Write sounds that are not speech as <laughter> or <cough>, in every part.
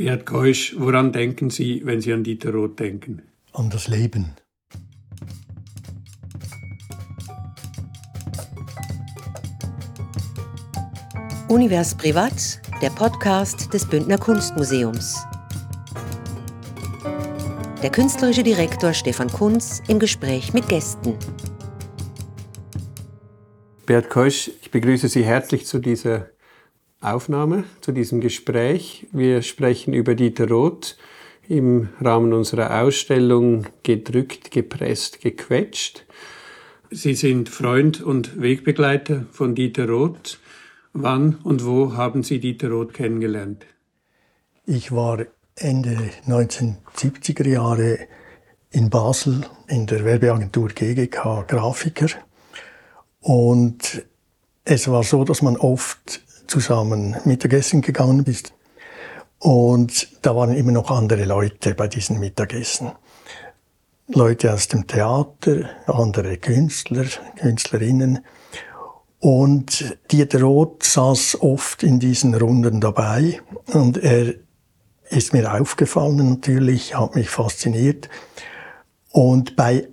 Beat Keusch, woran denken Sie, wenn Sie an Dieter Roth denken? An das Leben. Univers Privat, der Podcast des Bündner Kunstmuseums. Der künstlerische Direktor Stefan Kunz im Gespräch mit Gästen. Beat Keusch, ich begrüße Sie herzlich zu dieser Aufnahme, zu diesem Gespräch. Wir sprechen über Dieter Roth im Rahmen unserer Ausstellung Gedrückt, gepresst, gequetscht. Sie sind Freund und Wegbegleiter von Dieter Roth. Wann und wo haben Sie Dieter Roth kennengelernt? Ich war Ende 1970er Jahre in Basel in der Werbeagentur GGK Grafiker. Und es war so, dass man oft zusammen Mittagessen gegangen bist. Und da waren immer noch andere Leute bei diesen Mittagessen. Leute aus dem Theater, andere Künstler, Künstlerinnen. Und Dieter Roth saß oft in diesen Runden dabei und er ist mir aufgefallen natürlich, hat mich fasziniert. Und bei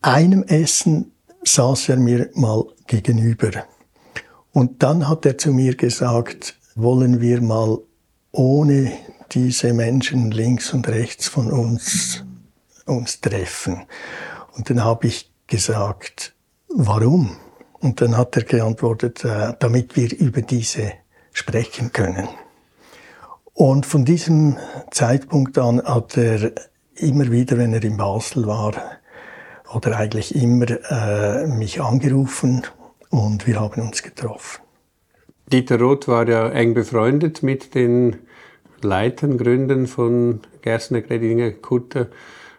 einem Essen saß er mir mal gegenüber. Und dann hat er zu mir gesagt, wollen wir mal ohne diese Menschen links und rechts von uns uns treffen. Und dann habe ich gesagt, warum? Und dann hat er geantwortet, äh, damit wir über diese sprechen können. Und von diesem Zeitpunkt an hat er immer wieder, wenn er in Basel war, oder eigentlich immer äh, mich angerufen und wir haben uns getroffen. Dieter Roth war ja eng befreundet mit den Leitern, Gründern von Gerstner, Gredinger, Kutter,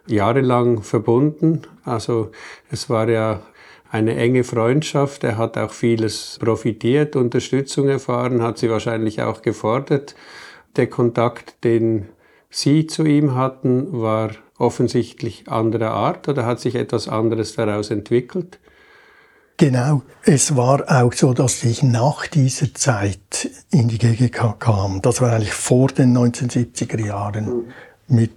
jahrelang verbunden. Also es war ja eine enge Freundschaft. Er hat auch vieles profitiert, Unterstützung erfahren, hat sie wahrscheinlich auch gefordert. Der Kontakt, den Sie zu ihm hatten, war offensichtlich anderer Art oder hat sich etwas anderes daraus entwickelt? Genau, es war auch so, dass ich nach dieser Zeit in die GGK kam. Das war eigentlich vor den 1970er Jahren mit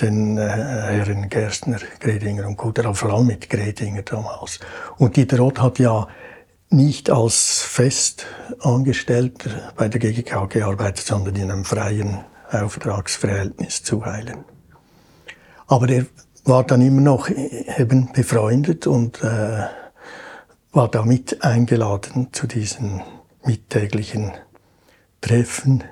den äh, Herren Gerstner, Gredinger und Kutter, aber vor allem mit Gredinger damals. Und Dieter Roth hat ja nicht als Festangestellter bei der GGK gearbeitet, sondern in einem freien Auftragsverhältnis zu Heilen. Aber er war dann immer noch eben befreundet und äh, war damit eingeladen zu diesen mittäglichen Treffen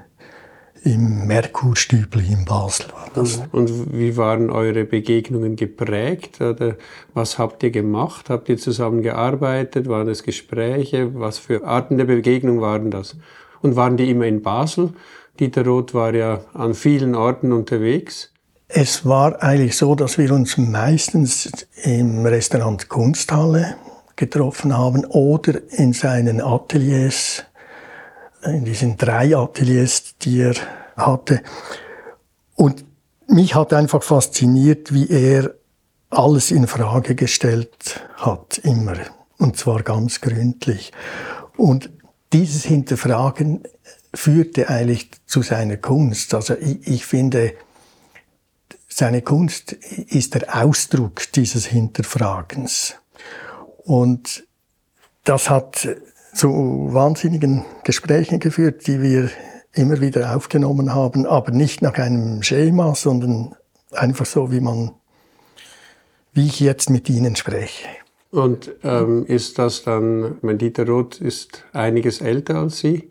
im Merkurstübli in Basel. War das. Und wie waren eure Begegnungen geprägt? Oder was habt ihr gemacht? Habt ihr zusammen gearbeitet? Waren es Gespräche? Was für Arten der Begegnung waren das? Und waren die immer in Basel? Dieter Roth war ja an vielen Orten unterwegs. Es war eigentlich so, dass wir uns meistens im Restaurant Kunsthalle getroffen haben oder in seinen Ateliers, in diesen drei Ateliers, die er hatte. Und mich hat einfach fasziniert, wie er alles in Frage gestellt hat, immer. Und zwar ganz gründlich. Und dieses Hinterfragen führte eigentlich zu seiner Kunst. Also ich, ich finde, seine Kunst ist der Ausdruck dieses Hinterfragens. Und das hat zu wahnsinnigen Gesprächen geführt, die wir immer wieder aufgenommen haben, aber nicht nach einem Schema, sondern einfach so, wie man, wie ich jetzt mit Ihnen spreche. Und ähm, ist das dann, mein Dieter Roth ist einiges älter als Sie,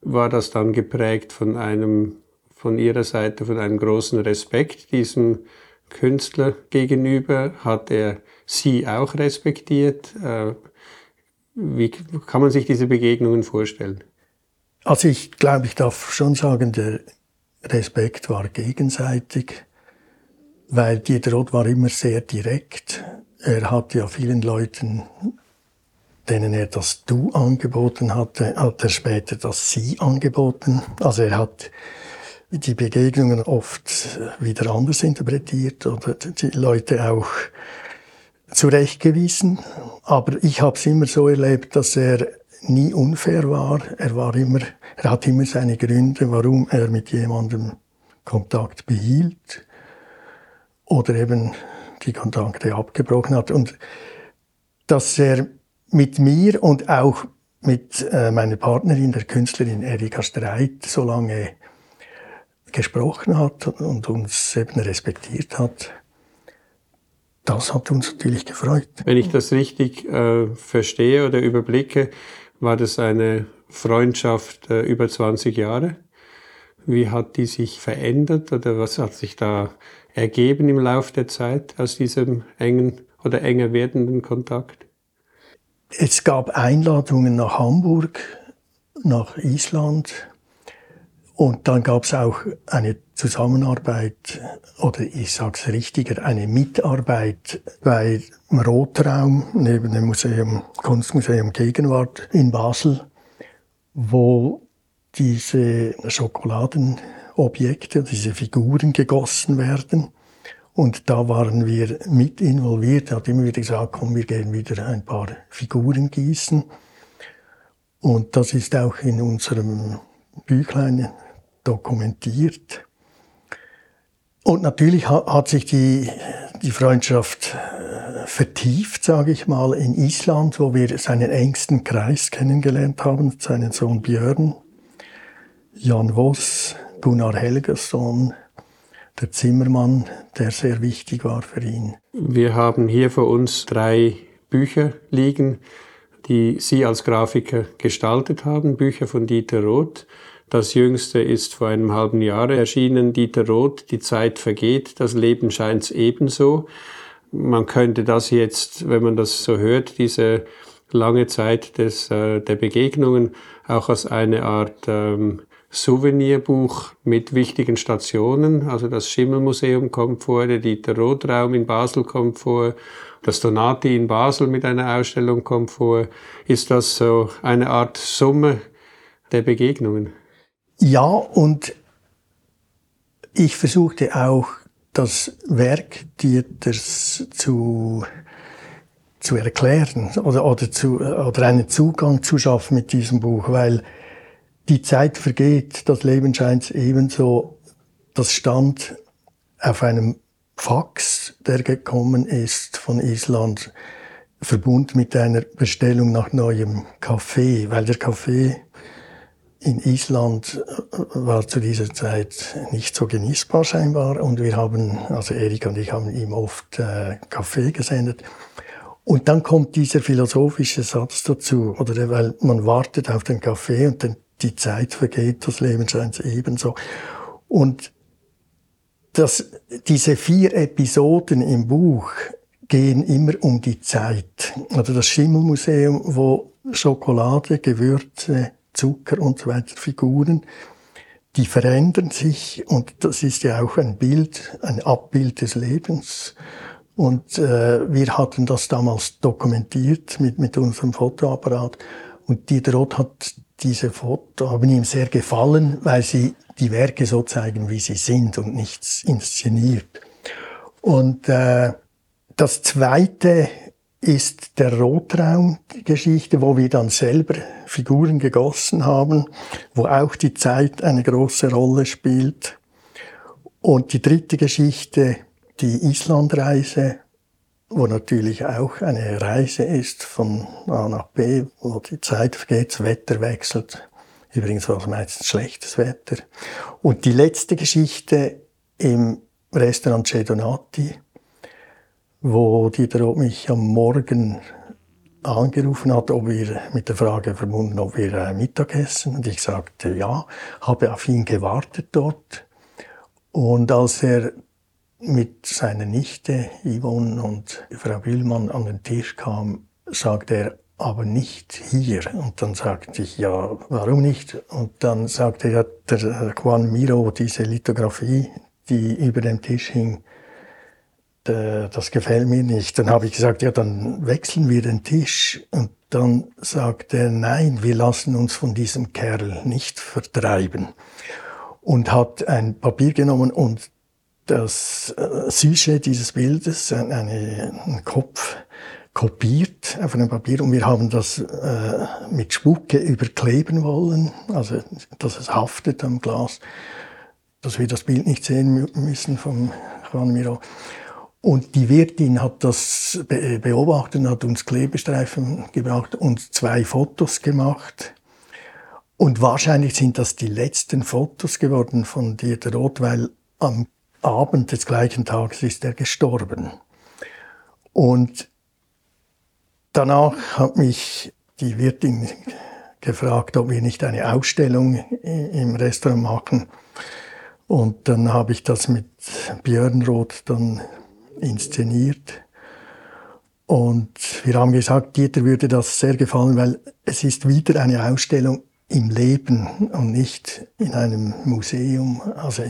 war das dann geprägt von einem, von Ihrer Seite, von einem großen Respekt diesem Künstler gegenüber? Hat er Sie auch respektiert? Äh, wie kann man sich diese Begegnungen vorstellen? Also ich glaube, ich darf schon sagen, der Respekt war gegenseitig, weil Dieter Roth war immer sehr direkt. Er hat ja vielen Leuten, denen er das Du angeboten hatte, hat er später das Sie angeboten. Also er hat die Begegnungen oft wieder anders interpretiert oder die Leute auch zurechtgewiesen. Aber ich habe es immer so erlebt, dass er nie unfair war. Er war immer, er hat immer seine Gründe, warum er mit jemandem Kontakt behielt oder eben die Kontakte abgebrochen hat. Und dass er mit mir und auch mit äh, meiner Partnerin, der Künstlerin Erika Streit, so lange gesprochen hat und uns eben respektiert hat, das hat uns natürlich gefreut. Wenn ich das richtig äh, verstehe oder überblicke, war das eine Freundschaft äh, über 20 Jahre. Wie hat die sich verändert oder was hat sich da ergeben im Laufe der Zeit aus diesem engen oder enger werdenden Kontakt? Es gab Einladungen nach Hamburg, nach Island und dann gab es auch eine Zusammenarbeit oder ich sage es richtiger, eine Mitarbeit bei Rotraum neben dem Museum, Kunstmuseum Gegenwart in Basel, wo diese Schokoladenobjekte, diese Figuren gegossen werden. Und da waren wir mit involviert. Er hat immer wieder gesagt, komm, wir gehen wieder ein paar Figuren gießen. Und das ist auch in unserem Büchlein dokumentiert. Und natürlich hat sich die, die Freundschaft äh, vertieft, sage ich mal, in Island, wo wir seinen engsten Kreis kennengelernt haben, seinen Sohn Björn, Jan Voss, Gunnar Helgesson, der Zimmermann, der sehr wichtig war für ihn. Wir haben hier vor uns drei Bücher liegen, die Sie als Grafiker gestaltet haben, Bücher von Dieter Roth. Das jüngste ist vor einem halben Jahr erschienen, Dieter Roth, Die Zeit vergeht, das Leben scheint ebenso. Man könnte das jetzt, wenn man das so hört, diese lange Zeit des, äh, der Begegnungen auch als eine Art ähm, Souvenirbuch mit wichtigen Stationen. Also das Schimmelmuseum kommt vor, der Dieter Roth-Raum in Basel kommt vor, das Donati in Basel mit einer Ausstellung kommt vor. Ist das so eine Art Summe der Begegnungen? Ja, und ich versuchte auch das Werk Dieters zu, zu erklären oder, oder, zu, oder einen Zugang zu schaffen mit diesem Buch, weil die Zeit vergeht, das Leben scheint ebenso. Das stand auf einem Fax, der gekommen ist von Island, verbunden mit einer Bestellung nach neuem Kaffee, weil der Kaffee in Island äh, war zu dieser Zeit nicht so genießbar scheinbar und wir haben, also Erika und ich haben ihm oft äh, Kaffee gesendet. Und dann kommt dieser philosophische Satz dazu, oder weil man wartet auf den Kaffee und dann die Zeit vergeht, das Leben scheint ebenso. Und das, diese vier Episoden im Buch gehen immer um die Zeit. Also das Schimmelmuseum, wo Schokolade, Gewürze, Zucker und so weiter Figuren, die verändern sich und das ist ja auch ein Bild, ein Abbild des Lebens. Und äh, wir hatten das damals dokumentiert mit, mit unserem Fotoapparat und Dieter Roth hat diese Foto, haben ihm sehr gefallen, weil sie die Werke so zeigen, wie sie sind und nichts inszeniert. Und äh, das zweite ist der Rotraumgeschichte, wo wir dann selber Figuren gegossen haben, wo auch die Zeit eine große Rolle spielt. Und die dritte Geschichte, die Islandreise, wo natürlich auch eine Reise ist von A nach B, wo die Zeit vergeht, das Wetter wechselt. Übrigens war es meistens schlechtes Wetter. Und die letzte Geschichte im Restaurant Cedonati, wo Dieter Roth mich am Morgen angerufen hat, ob wir mit der Frage verbunden, ob wir äh, Mittagessen. Und ich sagte ja, habe auf ihn gewartet dort. Und als er mit seiner Nichte Yvonne und Frau Bühlmann an den Tisch kam, sagte er, aber nicht hier. Und dann sagte ich, ja, warum nicht? Und dann sagte er, der Juan Miro, diese Lithografie, die über dem Tisch hing, äh, das gefällt mir nicht. Dann habe ich gesagt, ja, dann wechseln wir den Tisch. Und dann sagte er, nein, wir lassen uns von diesem Kerl nicht vertreiben. Und hat ein Papier genommen und das äh, Sujet dieses Bildes, eine, einen Kopf, kopiert auf einem Papier und wir haben das äh, mit Spucke überkleben wollen, also dass es haftet am Glas. dass wir das Bild nicht sehen müssen von Juan Miro. Und die Wirtin hat das beobachtet, hat uns Klebestreifen gebracht und zwei Fotos gemacht. Und wahrscheinlich sind das die letzten Fotos geworden von Dieter Roth, weil am Abend des gleichen Tages ist er gestorben. Und danach hat mich die Wirtin gefragt, ob wir nicht eine Ausstellung im Restaurant machen. Und dann habe ich das mit Björn Roth dann inszeniert. Und wir haben gesagt, Dieter würde das sehr gefallen, weil es ist wieder eine Ausstellung im Leben und nicht in einem Museum. Also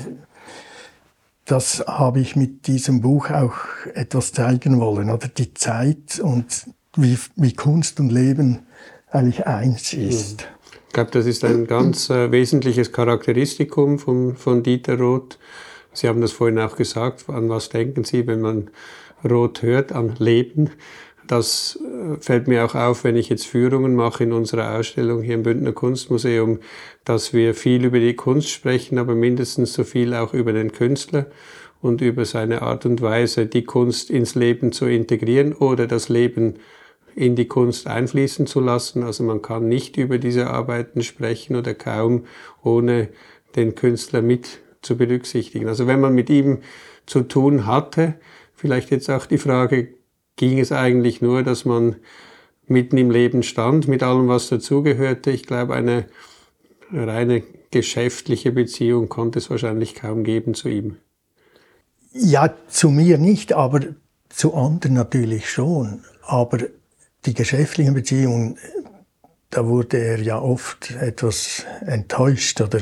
das habe ich mit diesem Buch auch etwas zeigen wollen, oder die Zeit und wie, wie Kunst und Leben eigentlich eins ist. Ich glaube, das ist ein ganz äh, wesentliches Charakteristikum von, von Dieter Roth. Sie haben das vorhin auch gesagt. An was denken Sie, wenn man Roth hört? An Leben. Das äh, fällt mir auch auf, wenn ich jetzt Führungen mache in unserer Ausstellung hier im Bündner Kunstmuseum, dass wir viel über die Kunst sprechen, aber mindestens so viel auch über den Künstler und über seine Art und Weise, die Kunst ins Leben zu integrieren oder das Leben in die Kunst einfließen zu lassen. Also man kann nicht über diese Arbeiten sprechen oder kaum ohne den Künstler mit zu berücksichtigen. Also wenn man mit ihm zu tun hatte, vielleicht jetzt auch die Frage, ging es eigentlich nur, dass man mitten im Leben stand, mit allem, was dazugehörte. Ich glaube, eine reine geschäftliche Beziehung konnte es wahrscheinlich kaum geben zu ihm. Ja, zu mir nicht, aber zu anderen natürlich schon. Aber die geschäftlichen Beziehungen, da wurde er ja oft etwas enttäuscht oder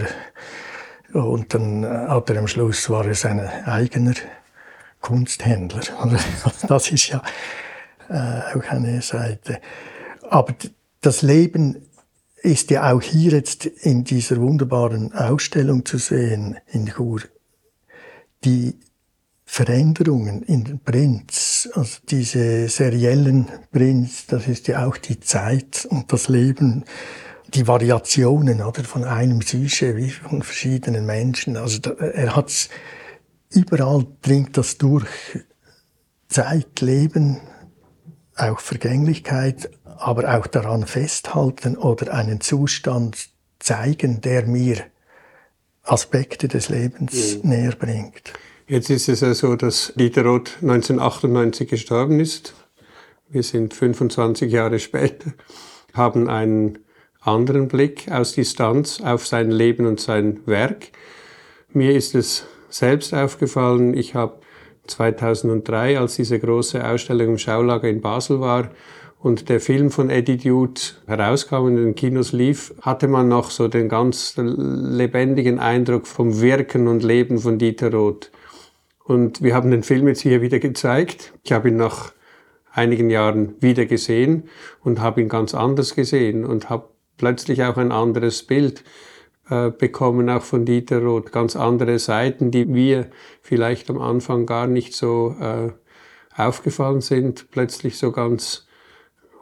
und dann hat er am Schluss war er sein eigener Kunsthändler. <laughs> Das ist ja äh, auch eine Seite. Aber das Leben ist ja auch hier jetzt in dieser wunderbaren Ausstellung zu sehen in Chur. Die Veränderungen in den Prints, also diese seriellen Prints, das ist ja auch die Zeit und das Leben, die Variationen oder von einem Sujet wie von verschiedenen Menschen. Also da, er hat's überall dringt das durch. Zeit, Leben, auch Vergänglichkeit, aber auch daran festhalten oder einen Zustand zeigen, der mir Aspekte des Lebens mhm. näher bringt. Jetzt ist es ja so, dass Dieter Roth 1998 gestorben ist. Wir sind 25 Jahre später, haben einen anderen Blick aus Distanz auf sein Leben und sein Werk. Mir ist es selbst aufgefallen, ich habe 2003, als diese große Ausstellung im Schaulager in Basel war und der Film von Eddie Dude herauskam und in den Kinos lief, hatte man noch so den ganz lebendigen Eindruck vom Wirken und Leben von Dieter Roth. Und wir haben den Film jetzt hier wieder gezeigt. Ich habe ihn nach einigen Jahren wieder gesehen und habe ihn ganz anders gesehen und habe plötzlich auch ein anderes Bild äh, bekommen, auch von Dieter Roth. Ganz andere Seiten, die mir vielleicht am Anfang gar nicht so äh, aufgefallen sind. Plötzlich so ganz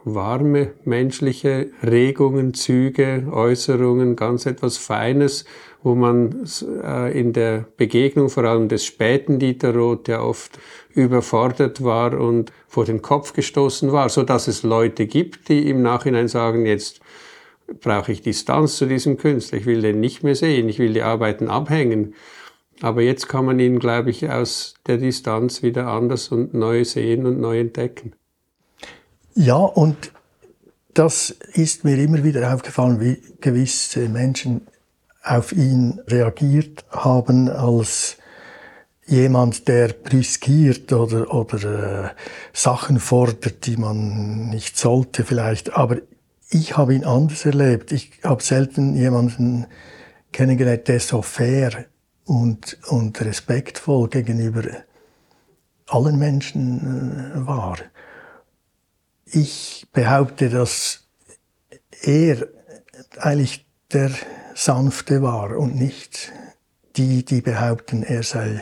warme menschliche Regungen, Züge, Äußerungen, ganz etwas Feines, wo man äh, in der Begegnung vor allem des späten Dieter Roth ja oft überfordert war und vor den Kopf gestoßen war, so dass es Leute gibt, die im Nachhinein sagen, jetzt brauche ich Distanz zu diesem Künstler, ich will den nicht mehr sehen, ich will die Arbeiten abhängen. Aber jetzt kann man ihn, glaube ich, aus der Distanz wieder anders und neu sehen und neu entdecken. Ja, und das ist mir immer wieder aufgefallen, wie gewisse Menschen auf ihn reagiert haben als jemand, der brüskiert oder, oder äh, Sachen fordert, die man nicht sollte vielleicht. Aber ich habe ihn anders erlebt. Ich habe selten jemanden kennengelernt, der so fair und, und respektvoll gegenüber allen Menschen äh, war. Ich behaupte, dass er eigentlich der Sanfte war und nicht die, die behaupten, er sei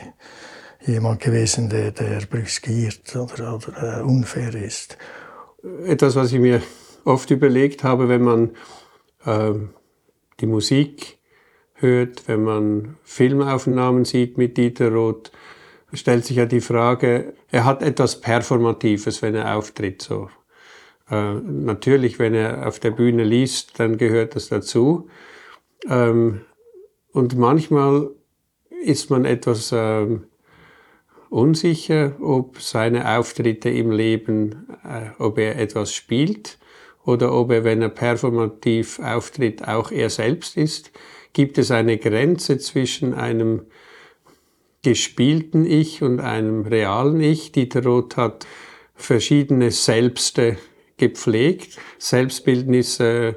jemand gewesen, der, der brüskiert oder, oder äh, unfair ist. Etwas, was ich mir oft überlegt habe, wenn man äh, die Musik hört, wenn man Filmaufnahmen sieht mit Dieter Roth, stellt sich ja die Frage, er hat etwas Performatives, wenn er auftritt. So. Äh, natürlich, wenn er auf der Bühne liest, dann gehört das dazu. Ähm, und manchmal ist man etwas ähm, unsicher, ob seine Auftritte im Leben, äh, ob er etwas spielt oder ob er, wenn er performativ auftritt, auch er selbst ist. Gibt es eine Grenze zwischen einem gespielten Ich und einem realen Ich? Dieter Roth hat verschiedene Selbste gepflegt. Selbstbildnis äh,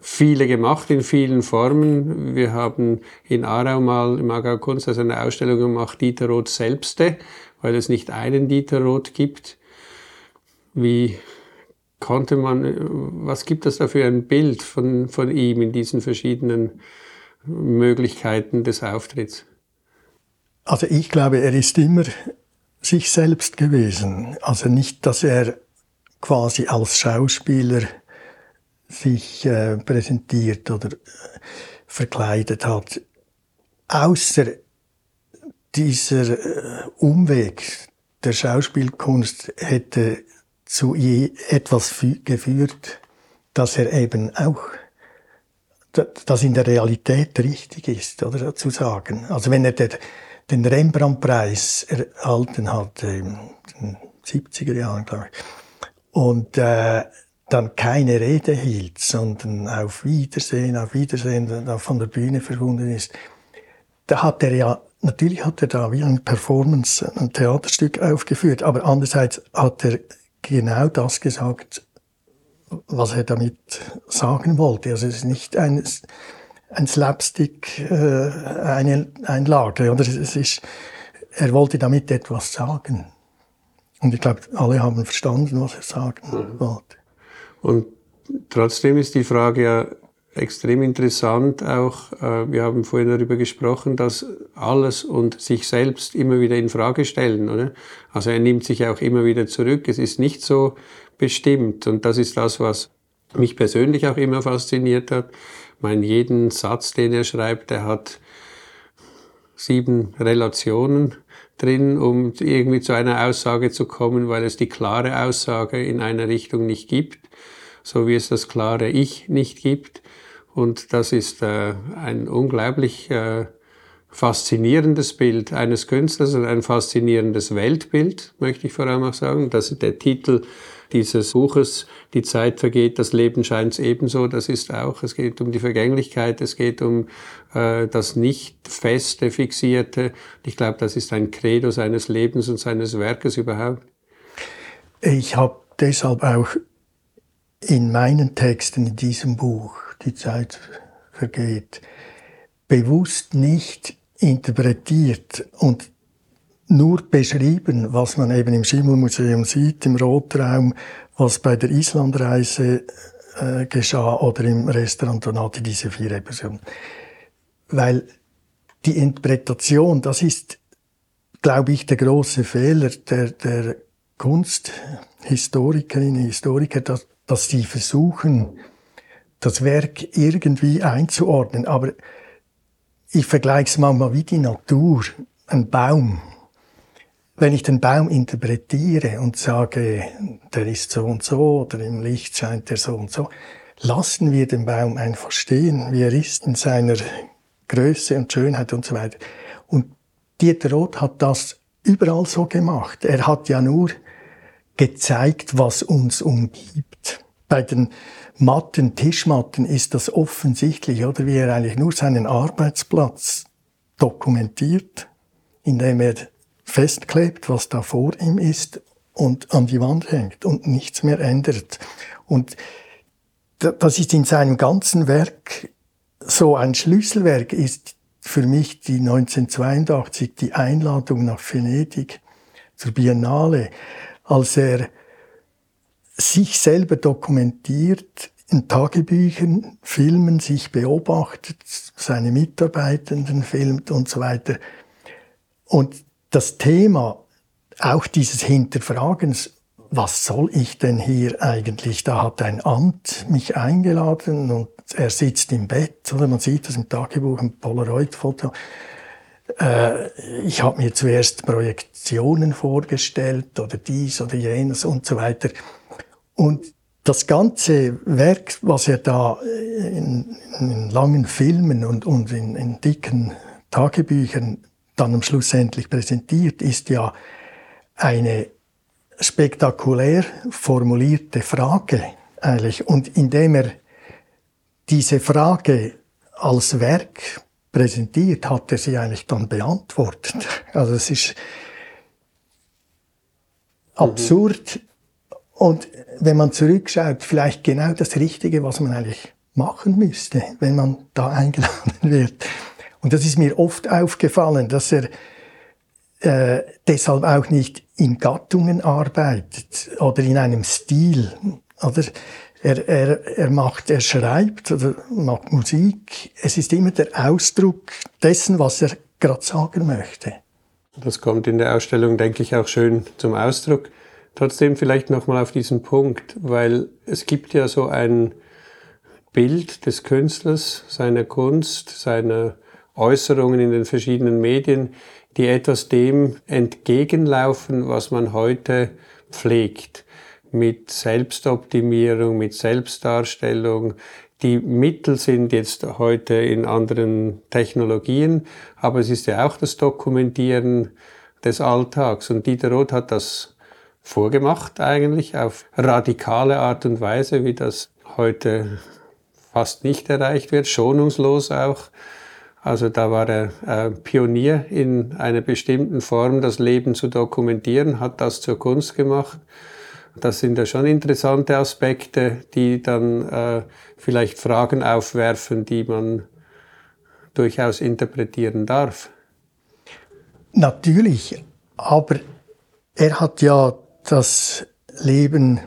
viele gemacht in vielen Formen. Wir haben in Aarau mal im Aargau Kunsthaus eine Ausstellung gemacht, Dieter Roth Selbste, weil es nicht einen Dieter Roth gibt. Wie konnte man, was gibt es da für ein Bild von, von ihm in diesen verschiedenen Möglichkeiten des Auftritts? Also ich glaube, er ist immer sich selbst gewesen. Also nicht, dass er quasi als Schauspieler sich äh, präsentiert oder äh, verkleidet hat. Außer dieser äh, Umweg der Schauspielkunst hätte zu etwas geführt, dass er eben auch das in der Realität richtig ist, oder zu sagen. Also wenn er den Rembrandt-Preis erhalten hat in den 70er Jahren, glaube ich, und äh, dann keine Rede hielt, sondern auf Wiedersehen, auf Wiedersehen, dann von der Bühne verschwunden ist, da hat er ja, natürlich hat er da wie ein Performance, ein Theaterstück aufgeführt, aber andererseits hat er genau das gesagt, was er damit sagen wollte. Also es ist nicht ein, ein Slapstick, äh, eine Einlage, oder es ist, er wollte damit etwas sagen. Und ich glaube, alle haben verstanden, was er sagen mhm. wollte. Und trotzdem ist die Frage ja extrem interessant auch, äh, wir haben vorhin darüber gesprochen, dass alles und sich selbst immer wieder in Frage stellen, oder? Also er nimmt sich auch immer wieder zurück. Es ist nicht so bestimmt. Und das ist das, was mich persönlich auch immer fasziniert hat. Ich meine, jeden Satz, den er schreibt, der hat sieben Relationen drin, um irgendwie zu einer Aussage zu kommen, weil es die klare Aussage in einer Richtung nicht gibt, so wie es das klare Ich nicht gibt. Und das ist äh, ein unglaublich äh, faszinierendes Bild eines Künstlers und ein faszinierendes Weltbild, möchte ich vor allem auch sagen. Das ist der Titel dieses Buches, Die Zeit vergeht, das Leben scheint ebenso, das ist auch, es geht um die Vergänglichkeit, es geht um äh, das nicht feste, fixierte. Ich glaube, das ist ein Credo seines Lebens und seines Werkes überhaupt. Ich habe deshalb auch in meinen Texten in diesem Buch, Die Zeit vergeht, bewusst nicht interpretiert und nur beschrieben, was man eben im Schimmelmuseum sieht, im Rotraum, was bei der Islandreise äh, geschah oder im Restaurant Donati, diese vier Episoden. Weil die Interpretation, das ist, glaube ich, der große Fehler der, der Kunsthistorikerinnen und Historiker, dass, dass sie versuchen, das Werk irgendwie einzuordnen. Aber ich vergleiche es manchmal wie die Natur. Ein Baum wenn ich den Baum interpretiere und sage, der ist so und so oder im Licht scheint er so und so, lassen wir den Baum einfach stehen, wie er ist in seiner Größe und Schönheit und so weiter. Und Dieter Roth hat das überall so gemacht. Er hat ja nur gezeigt, was uns umgibt. Bei den Matten, Tischmatten ist das offensichtlich, oder wie er eigentlich nur seinen Arbeitsplatz dokumentiert, indem er festklebt, was da vor ihm ist und an die Wand hängt und nichts mehr ändert. Und das ist in seinem ganzen Werk so ein Schlüsselwerk ist für mich die 1982 die Einladung nach Venedig zur Biennale, als er sich selber dokumentiert in Tagebüchern, Filmen, sich beobachtet, seine Mitarbeitenden filmt und so weiter. Und das Thema auch dieses Hinterfragens, was soll ich denn hier eigentlich? Da hat ein Amt mich eingeladen und er sitzt im Bett, oder man sieht das im Tagebuch, ein Polaroid-Foto. Äh, ich habe mir zuerst Projektionen vorgestellt oder dies oder jenes und so weiter. Und das ganze Werk, was er da in, in langen Filmen und, und in, in dicken Tagebüchern dann am Schluss endlich präsentiert, ist ja eine spektakulär formulierte Frage eigentlich. Und indem er diese Frage als Werk präsentiert, hat er sie eigentlich dann beantwortet. <laughs> Also es ist absurd und wenn man zurückschaut, vielleicht genau das Richtige, was man eigentlich machen müsste, wenn man da <laughs> eingeladen wird. Und das ist mir oft aufgefallen, dass er äh, deshalb auch nicht in Gattungen arbeitet oder in einem Stil. Oder er, er, er macht, er schreibt oder macht Musik. Es ist immer der Ausdruck dessen, was er gerade sagen möchte. Das kommt in der Ausstellung, denke ich, auch schön zum Ausdruck. Trotzdem vielleicht nochmal auf diesen Punkt, weil es gibt ja so ein Bild des Künstlers, seiner Kunst, seiner Äußerungen in den verschiedenen Medien, die etwas dem entgegenlaufen, was man heute pflegt. Mit Selbstoptimierung, mit Selbstdarstellung. Die Mittel sind jetzt heute in anderen Technologien, aber es ist ja auch das Dokumentieren des Alltags. Und Dieter Roth hat das vorgemacht eigentlich auf radikale Art und Weise, wie das heute fast nicht erreicht wird, schonungslos auch. Also da war er äh, Pionier in einer bestimmten Form, das Leben zu dokumentieren, hat das zur Kunst gemacht. Das sind ja schon interessante Aspekte, die dann äh, vielleicht Fragen aufwerfen, die man durchaus interpretieren darf. Natürlich, aber er hat ja das Leben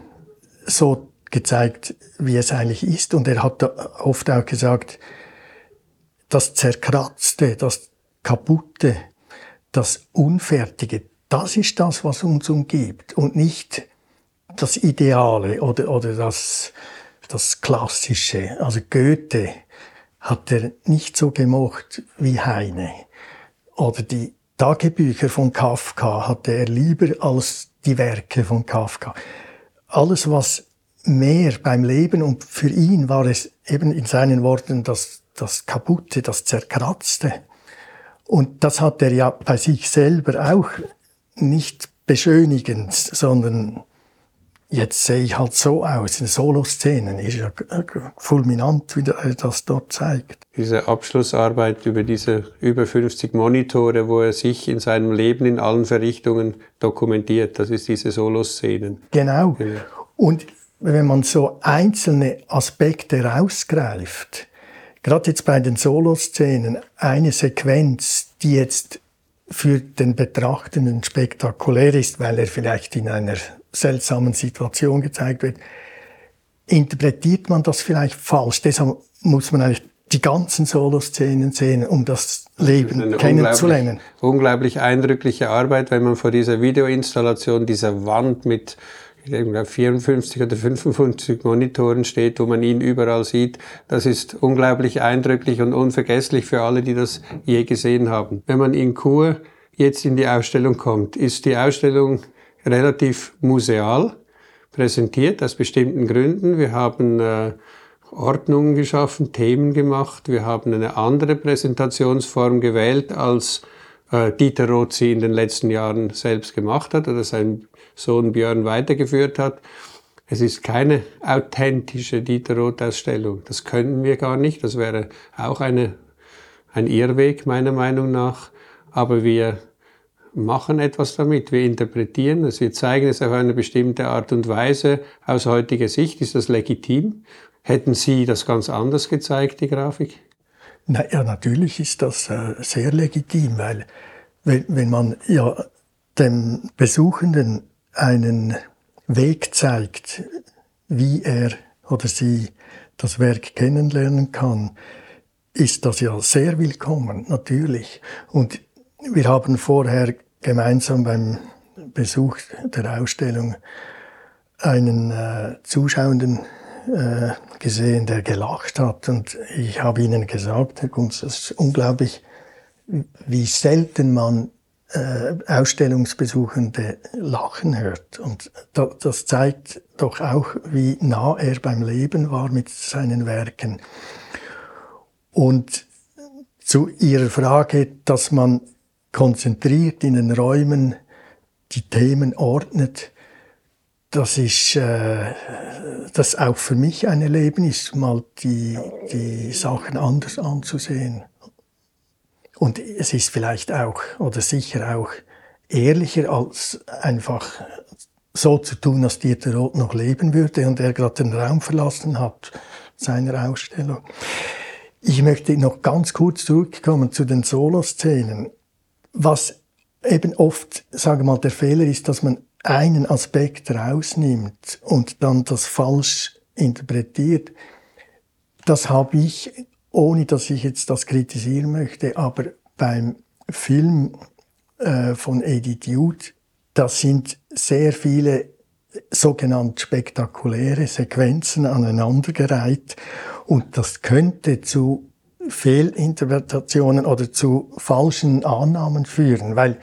so gezeigt, wie es eigentlich ist. Und er hat oft auch gesagt, das Zerkratzte, das Kaputte, das Unfertige, das ist das, was uns umgibt und nicht das Ideale oder, oder das, das Klassische. Also Goethe hat er nicht so gemocht wie Heine. Oder die Tagebücher von Kafka hatte er lieber als die Werke von Kafka. Alles, was mehr beim Leben und für ihn war es eben in seinen Worten das das Kaputte, das Zerkratzte. Und das hat er ja bei sich selber auch nicht beschönigend, sondern jetzt sehe ich halt so aus. In Soloszenen ist ja fulminant, wie er das dort zeigt. Diese Abschlussarbeit über diese über 50 Monitore, wo er sich in seinem Leben in allen Verrichtungen dokumentiert, das ist diese Soloszenen. Genau. genau. Und wenn man so einzelne Aspekte rausgreift, gerade jetzt bei den Soloszenen eine Sequenz, die jetzt für den Betrachtenden spektakulär ist, weil er vielleicht in einer seltsamen Situation gezeigt wird, interpretiert man das vielleicht falsch. Deshalb muss man eigentlich die ganzen Soloszenen sehen, um das Leben kennenzulernen. Unglaublich, unglaublich eindrückliche Arbeit, wenn man vor dieser Videoinstallation, dieser Wand mit ich glaube 54 oder 55 Monitoren steht, wo man ihn überall sieht. Das ist unglaublich eindrücklich und unvergesslich für alle, die das je gesehen haben. Wenn man in Chur jetzt in die Ausstellung kommt, ist die Ausstellung relativ museal präsentiert, aus bestimmten Gründen. Wir haben äh, Ordnungen geschaffen, Themen gemacht. Wir haben eine andere Präsentationsform gewählt, als äh, Dieter Roth sie in den letzten Jahren selbst gemacht hat oder sein Sohn Björn weitergeführt hat. Es ist keine authentische Dieter Roth-Ausstellung. Das könnten wir gar nicht. Das wäre auch eine, ein Irrweg meiner Meinung nach. Aber wir machen etwas damit. Wir interpretieren es. Wir zeigen es auf eine bestimmte Art und Weise. Aus heutiger Sicht ist das legitim. Hätten Sie das ganz anders gezeigt, die Grafik? Na, ja, natürlich ist das äh, sehr legitim, weil wenn, wenn man ja dem Besuchenden einen Weg zeigt, wie er oder sie das Werk kennenlernen kann, ist das ja sehr willkommen, natürlich. Und wir haben vorher gemeinsam beim Besuch der Ausstellung einen äh, Zuschauenden äh, gesehen, der gelacht hat. Und ich habe ihnen gesagt, Herr Kunz, es ist unglaublich, wie selten man äh, Ausstellungsbesuchende lachen hört. Und da, das zeigt doch auch, wie nah er beim Leben war mit seinen Werken. Und zu Ihrer Frage, dass man konzentriert in den Räumen die Themen ordnet, das ist äh, das auch für mich ein Erlebnis, mal die, die Sachen anders anzusehen. Und es ist vielleicht auch oder sicher auch ehrlicher als einfach so zu tun, dass Dieter Roth noch leben würde und er gerade den Raum verlassen hat seiner Ausstellung. Ich möchte noch ganz kurz zurückkommen zu den Soloszenen. Was eben oft, sage mal, der Fehler ist, dass man einen Aspekt rausnimmt und dann das falsch interpretiert. Das habe ich, ohne dass ich jetzt das kritisieren möchte, aber beim Film äh, von Edith Jude, da sind sehr viele sogenannte spektakuläre Sequenzen aneinandergereiht und das könnte zu Fehlinterpretationen oder zu falschen Annahmen führen, weil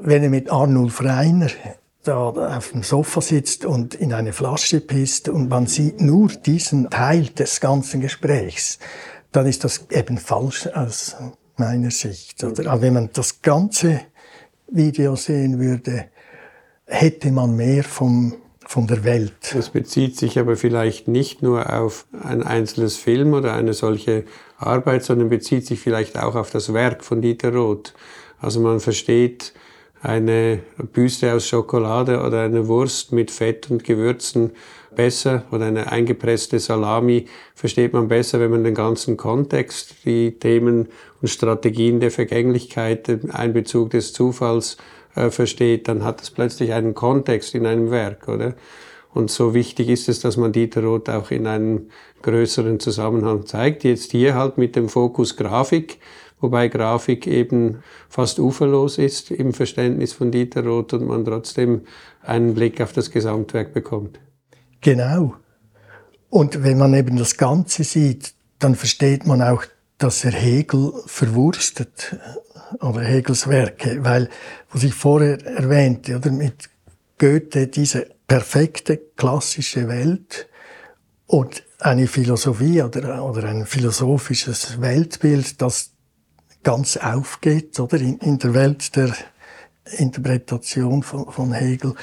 wenn er mit Arnulf Reiner da auf dem Sofa sitzt und in eine Flasche pisst und man sieht nur diesen Teil des ganzen Gesprächs, dann ist das eben falsch aus meiner Sicht. Oder? Aber wenn man das ganze Video sehen würde, hätte man mehr vom, von der Welt. Das bezieht sich aber vielleicht nicht nur auf ein einzelnes Film oder eine solche Arbeit, sondern bezieht sich vielleicht auch auf das Werk von Dieter Roth. Also man versteht eine Büste aus Schokolade oder eine Wurst mit Fett und Gewürzen besser oder eine eingepresste Salami versteht man besser, wenn man den ganzen Kontext, die Themen und Strategien der Vergänglichkeit, den Einbezug des Zufalls äh, versteht, dann hat es plötzlich einen Kontext in einem Werk, oder? Und so wichtig ist es, dass man Dieter Roth auch in einem größeren Zusammenhang zeigt. Jetzt hier halt mit dem Fokus Grafik, wobei Grafik eben fast uferlos ist im Verständnis von Dieter Roth und man trotzdem einen Blick auf das Gesamtwerk bekommt. Genau. Und wenn man eben das Ganze sieht, dann versteht man auch, dass er Hegel verwurstet oder Hegels Werke, weil, was ich vorher erwähnte, oder mit Goethe diese perfekte klassische Welt und eine Philosophie oder, oder ein philosophisches Weltbild, das ganz aufgeht, oder in, in der Welt der Interpretation von, von Hegel.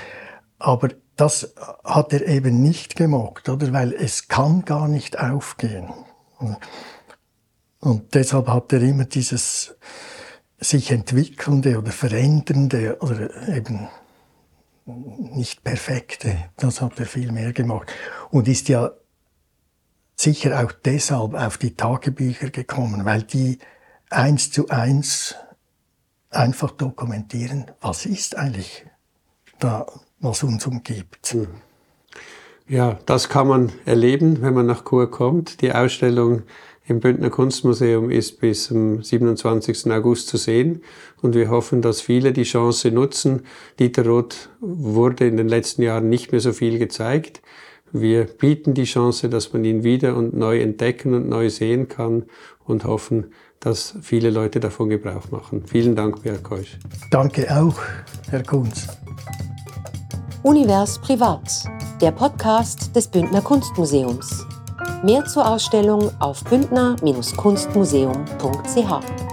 Aber das hat er eben nicht gemacht, oder? Weil es kann gar nicht aufgehen. Und deshalb hat er immer dieses sich entwickelnde oder verändernde oder eben nicht perfekte. Das hat er viel mehr gemacht. Und ist ja sicher auch deshalb auf die Tagebücher gekommen, weil die eins zu eins einfach dokumentieren, was ist eigentlich da, was uns umgibt. Mhm. Ja, das kann man erleben, wenn man nach Chur kommt. Die Ausstellung im Bündner Kunstmuseum ist bis zum 27. August zu sehen und wir hoffen, dass viele die Chance nutzen. Dieter Roth wurde in den letzten Jahren nicht mehr so viel gezeigt. Wir bieten die Chance, dass man ihn wieder und neu entdecken und neu sehen kann und hoffen, dass viele Leute davon Gebrauch machen. Vielen Dank, Berg Keusch. Danke auch, Herr Kunz. Univers Privat, der Podcast des Bündner Kunstmuseums. Mehr zur Ausstellung auf bündner-kunstmuseum.ch.